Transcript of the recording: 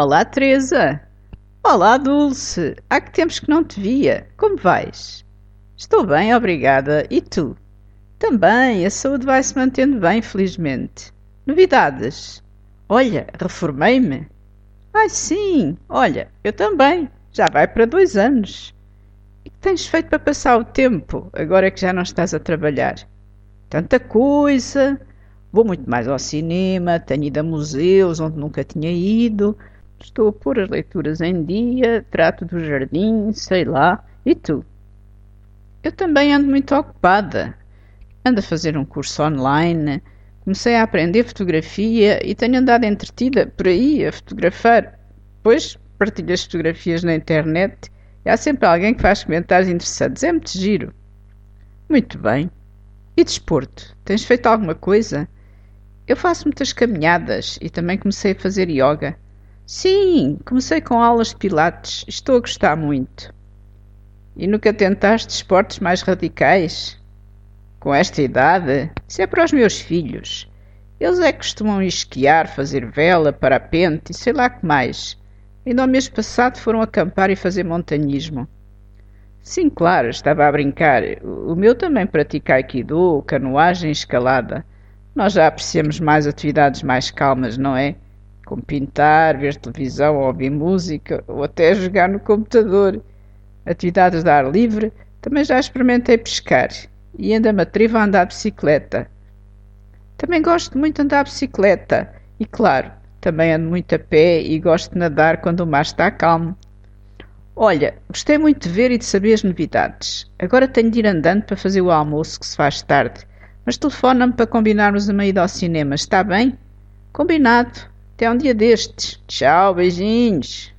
Olá, Teresa. Olá, Dulce. Há que tempos que não te via. Como vais? Estou bem, obrigada. E tu? Também, a saúde vai se mantendo bem, felizmente. Novidades? Olha, reformei-me. Ai, sim, olha, eu também. Já vai para dois anos. E que tens feito para passar o tempo, agora que já não estás a trabalhar? Tanta coisa. Vou muito mais ao cinema, tenho ido a museus onde nunca tinha ido. Estou a pôr as leituras em dia, trato do jardim, sei lá. E tu? Eu também ando muito ocupada. Ando a fazer um curso online, comecei a aprender fotografia e tenho andado entretida por aí a fotografar. Depois partilho as fotografias na internet e há sempre alguém que faz comentários interessantes. É muito giro. Muito bem. E desporto? Tens feito alguma coisa? Eu faço muitas caminhadas e também comecei a fazer yoga. Sim, comecei com aulas de pilates. Estou a gostar muito. E nunca tentaste esportes mais radicais? Com esta idade? Isso é para os meus filhos. Eles é que costumam esquiar, fazer vela, parapente e sei lá que mais. Ainda no mês passado foram acampar e fazer montanhismo. Sim, claro, estava a brincar. O meu também pratica aikido, canoagem e escalada. Nós já apreciamos mais atividades mais calmas, não é? Como pintar, ver televisão, ouvir música ou até jogar no computador. Atividades de ar livre, também já experimentei pescar e ainda me atrevo a andar de bicicleta. Também gosto muito de andar de bicicleta e, claro, também ando muito a pé e gosto de nadar quando o mar está calmo. Olha, gostei muito de ver e de saber as novidades. Agora tenho de ir andando para fazer o almoço que se faz tarde. Mas telefona-me para combinarmos uma ida ao cinema, está bem? Combinado. Até um dia destes. Tchau, beijinhos.